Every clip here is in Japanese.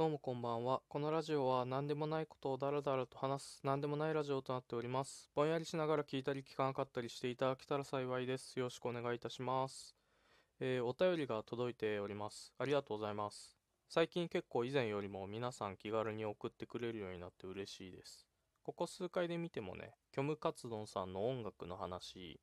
どうもこんばんは。このラジオは何でもないことをダラダラと話す何でもないラジオとなっております。ぼんやりしながら聞いたり聞かなかったりしていただけたら幸いです。よろしくお願いいたします。えーお便りが届いております。ありがとうございます。最近結構以前よりも皆さん気軽に送ってくれるようになって嬉しいです。ここ数回で見てもね、虚無カツ丼さんの音楽の話、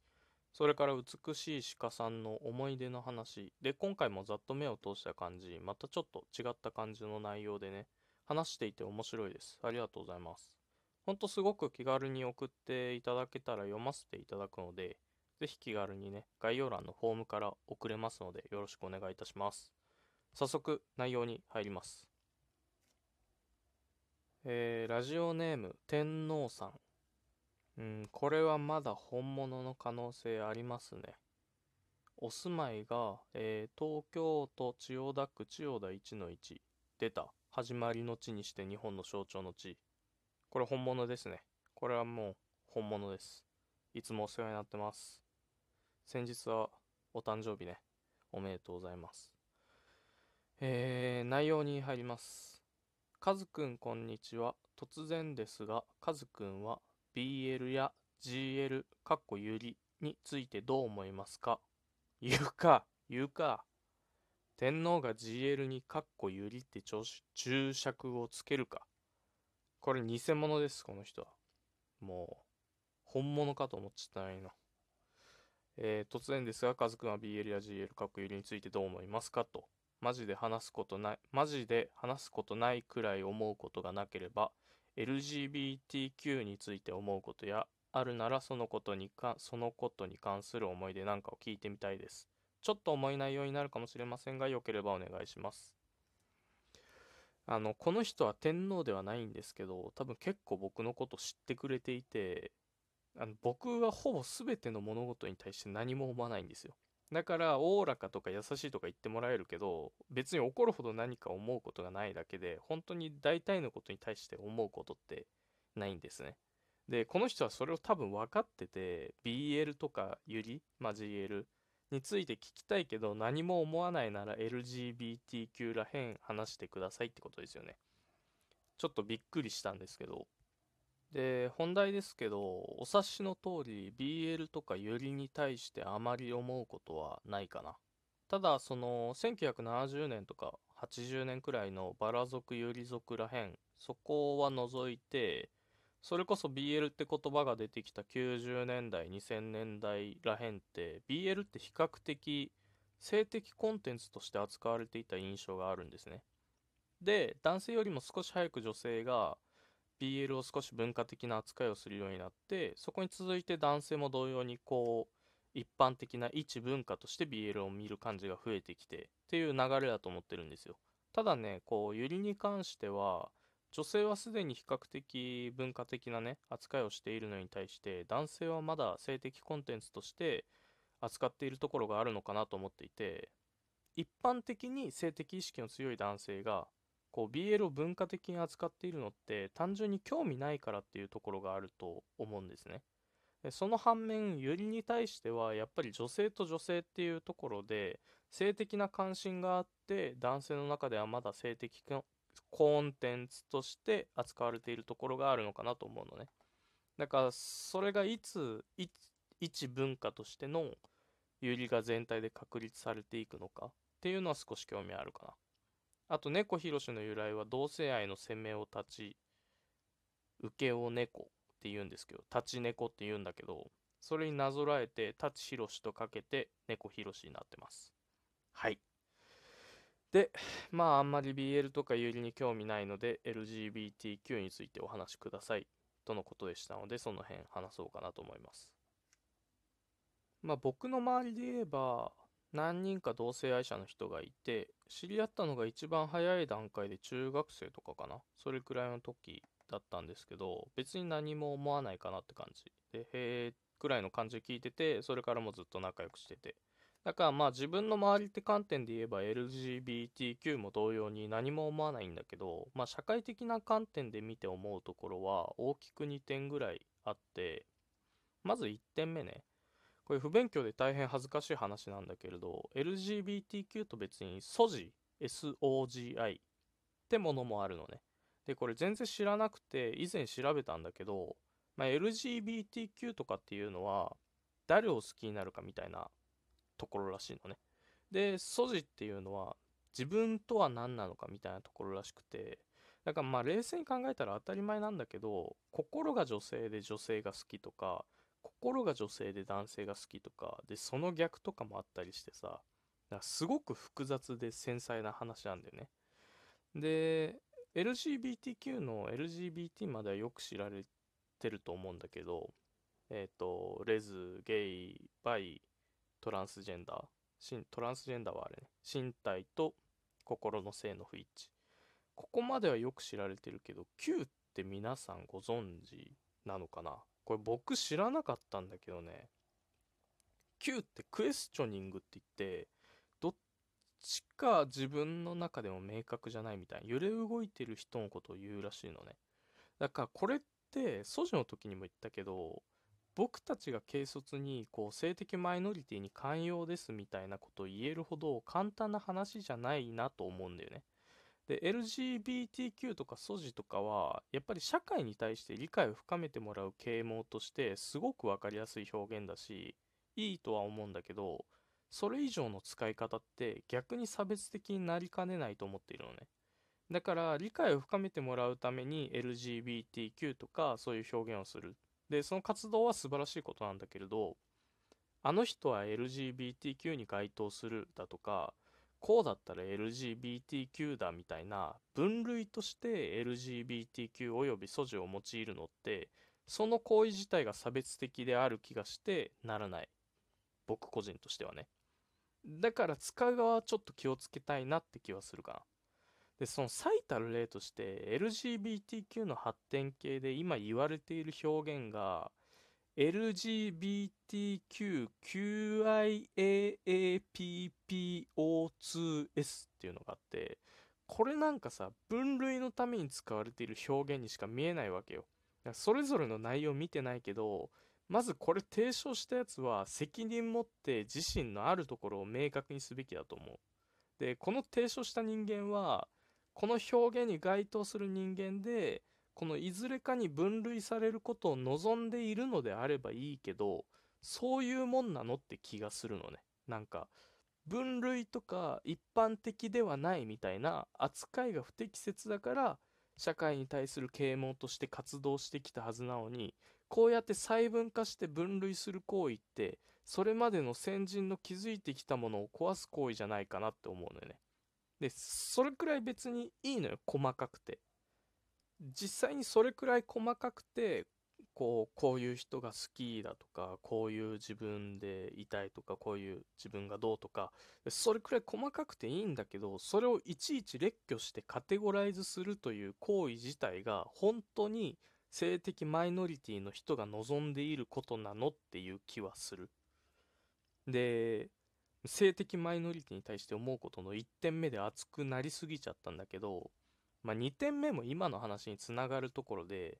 それから美しい鹿さんの思い出の話。で今回もざっと目を通した感じ。またちょっと違った感じの内容でね。話していて面白いです。ありがとうございます。ほんとすごく気軽に送っていただけたら読ませていただくのでぜひ気軽にね概要欄のフォームから送れますのでよろしくお願いいたします。早速内容に入ります。えーラジオネーム天皇さん。うん、これはまだ本物の可能性ありますね。お住まいが、えー東京都千代田区千代田1の1。出た。始まりの地にして日本の象徴の地。これ本物ですね。これはもう本物です。いつもお世話になってます。先日はお誕生日ね。おめでとうございます。えー、内容に入ります。カズくんこんにちは。突然ですが、カズくんは BL や GL かっこゆりについてどう思いますか？言うか言うか。天皇が GL にかっこゆりって注釈をつけるか。これ偽物ですこの人は。もう本物かと思っちゃったないの。えー突然ですがカズくんは BL や GL かっこゆりについてどう思いますか？と。マジで話すことないマジで話すことないくらい思うことがなければ LGBTQ について思うことやあるならそのことにかそのことに関する思い出なんかを聞いてみたいです。ちょっと重い内容になるかもしれませんがよければお願いします。あのこの人は天皇ではないんですけど多分結構僕のこと知ってくれていてあの僕はほぼ全ての物事に対して何も思わないんですよ。だからおおらかとか優しいとか言ってもらえるけど別に怒るほど何か思うことがないだけで本当に大体のことに対して思うことってないんですね。でこの人はそれを多分分かってて BL とかゆり、まあ、GL について聞きたいけど何も思わないなら LGBTQ らへん話してくださいってことですよね。ちょっとびっくりしたんですけどで本題ですけどお察しの通り BL とかユリに対してあまり思うことはないかな。ただその1970年とか80年くらいのバラ族ユリ族らへんそこは除いてそれこそ BL って言葉が出てきた90年代2000年代らへんって BL って比較的性的コンテンツとして扱われていた印象があるんですね。で男性よりも少し早く女性が BL を少し文化的な扱いをするようになってそこに続いて男性も同様にこう一般的な一文化として BL を見る感じが増えてきてっていう流れだと思ってるんですよ。ただねこうユリに関しては女性はすでに比較的文化的なね扱いをしているのに対して男性はまだ性的コンテンツとして扱っているところがあるのかなと思っていて一般的に性的意識の強い男性がこう BL を文化的に扱っているのって単純に興味ないからっていうところがあると思うんですね。でその反面ユリに対してはやっぱり女性と女性っていうところで性的な関心があって男性の中ではまだ性的コンテンツとして扱われているところがあるのかなと思うのね。だからそれがいつ一文化としてのユリが全体で確立されていくのかっていうのは少し興味あるかな。あと猫ひろしの由来は同性愛の鮮明を立ち受けを猫って言うんですけど立ち猫って言うんだけどそれになぞらえて立ちひろしとかけて猫ひろしになってます。はい。でまああんまり BL とか有利に興味ないので LGBTQ についてお話しください。とのことでしたのでその辺話そうかなと思います。まあ僕の周りで言えば何人か同性愛者の人がいて知り合ったのが一番早い段階で中学生とかかな。それくらいの時だったんですけど別に何も思わないかなって感じ。でへえくらいの感じで聞いててそれからもずっと仲良くしてて。だからまあ自分の周りって観点で言えば LGBTQ も同様に何も思わないんだけどまあ社会的な観点で見て思うところは大きく2点ぐらいあってまず1点目ね。これ不勉強で大変恥ずかしい話なんだけれど LGBTQ と別に SOGI SOGI ってものもあるのね。で、これ全然知らなくて、以前調べたんだけど、まあ、LGBTQ とかっていうのは、誰を好きになるかみたいなところらしいのね。で、素地っていうのは、自分とは何なのかみたいなところらしくて、だからまあ冷静に考えたら当たり前なんだけど、心が女性で女性が好きとか、心が女性で男性が好きとか、で、その逆とかもあったりしてさ、だからすごく複雑で繊細な話なんだよね。で、LGBTQ の LGBT まではよく知られてると思うんだけど、えっ、ー、と、レズ、ゲイ、バイ、トランスジェンダー、トランスジェンダーはあれね、身体と心の性の不一致。ここまではよく知られてるけど、Q って皆さんご存知なのかな？これ僕知らなかったんだけどね。Q ってクエスチョニングって言って、どっちか自分の中でも明確じゃないみたいな、揺れ動いてる人のことを言うらしいのね。だからこれって、素地の時にも言ったけど、僕たちが軽率にこう性的マイノリティに寛容ですみたいなことを言えるほど簡単な話じゃないなと思うんだよね。で LGBTQ とかソジとかはやっぱり社会に対して理解を深めてもらう啓蒙としてすごく分かりやすい表現だしいいとは思うんだけどそれ以上の使い方って逆に差別的になりかねないと思っているのね。だから理解を深めてもらうために LGBTQ とかそういう表現をする。で、その活動は素晴らしいことなんだけれど、あの人は LGBTQ に該当するだとか、こうだったら LGBTQ だみたいな分類として LGBTQ および素地を用いるのってその行為自体が差別的である気がしてならない。僕個人としてはね。だから使う側はちょっと気をつけたいなって気はするかな。で、その最たる例として LGBTQ の発展系で今言われている表現が LGBTQQIAAPPO2S っていうのがあってこれなんかさ分類のために使われている表現にしか見えないわけよ。それぞれの内容見てないけどまずこれ提唱したやつは責任持って自身のあるところを明確にすべきだと思う。でこの提唱した人間はこの表現に該当する人間でこのいずれかに分類されることを望んでいるのであればいいけどそういうもんなのって気がするのねなんか分類とか一般的ではないみたいな扱いが不適切だから社会に対する啓蒙として活動してきたはずなのにこうやって細分化して分類する行為ってそれまでの先人の築いてきたものを壊す行為じゃないかなって思うのよねで、それくらい別にいいのよ、細かくて。実際にそれくらい細かくて、こう、こういう人が好きだとか、こういう自分でいたいとか、こういう自分がどうとか、それくらい細かくていいんだけど、それをいちいち列挙してカテゴライズするという行為自体が、本当に性的マイノリティの人が望んでいることなのっていう気はする。で、性的マイノリティに対して思うことの1点目で熱くなりすぎちゃったんだけど、まあ、2点目も今の話につながるところで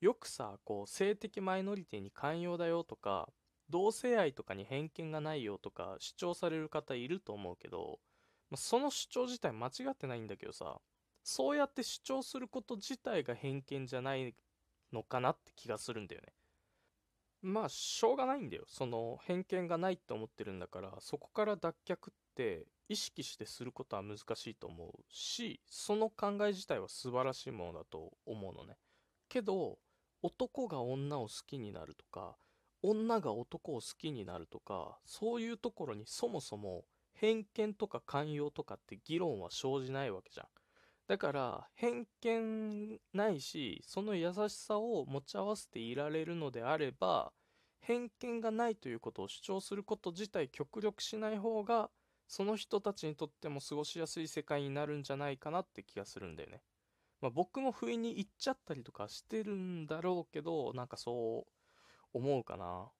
よくさこう性的マイノリティに寛容だよとか同性愛とかに偏見がないよとか主張される方いると思うけど、まあ、その主張自体間違ってないんだけどさそうやって主張すること自体が偏見じゃないのかなって気がするんだよね。まあしょうがないんだよ。その偏見がないって思ってるんだからそこから脱却って意識してすることは難しいと思うしその考え自体は素晴らしいものだと思うのね。けど男が女を好きになるとか女が男を好きになるとかそういうところにそもそも偏見とか寛容とかって議論は生じないわけじゃん。だから偏見ないしその優しさを持ち合わせていられるのであれば偏見がないということを主張すること自体極力しない方がその人たちにとっても過ごしやすい世界になるんじゃないかなって気がするんだよね。まあ、僕も不意に言っちゃったりとかしてるんだろうけどなんかそう思うかな。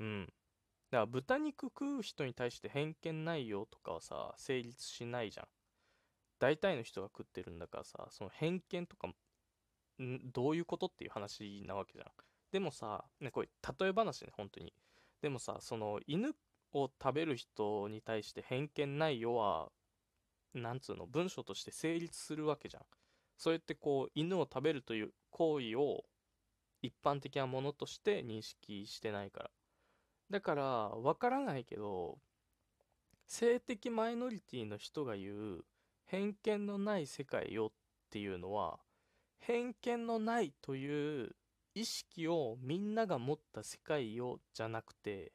うん。だから豚肉食う人に対して偏見ないよとかはさ成立しないじゃん。大体の人が食ってるんだからさその偏見とかんどういうことっていう話なわけじゃん。でもさねこれ例え話ね本当に。でもさその犬を食べる人に対して偏見ないよはなんつうの文章として成立するわけじゃん。そうやってこう犬を食べるという行為を一般的なものとして認識してないから。だからわからないけど性的マイノリティの人が言う偏見のない世界よっていうのは偏見のないという意識をみんなが持った世界よじゃなくて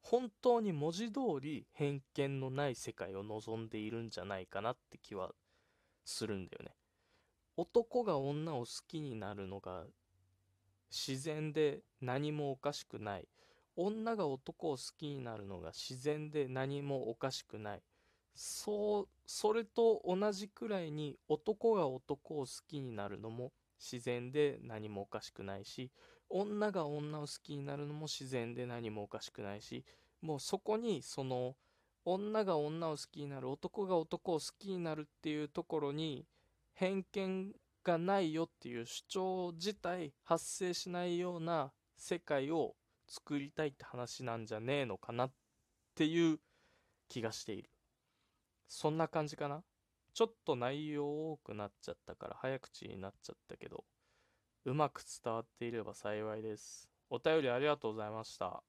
本当に文字通り偏見のない世界を望んでいるんじゃないかなって気はするんだよね。男が女を好きになるのが自然で何もおかしくない女が男を好きになるのが自然で何もおかしくないそうそれと同じくらいに男が男を好きになるのも自然で何もおかしくないし女が女を好きになるのも自然で何もおかしくないしもうそこにその女が女を好きになる男が男を好きになるっていうところに偏見がないよっていう主張自体発生しないような世界を作りたいって話なんじゃねえのかなっていう気がしている。そんな感じかな？ちょっと内容多くなっちゃったから早口になっちゃったけどうまく伝わっていれば幸いです。お便りありがとうございました。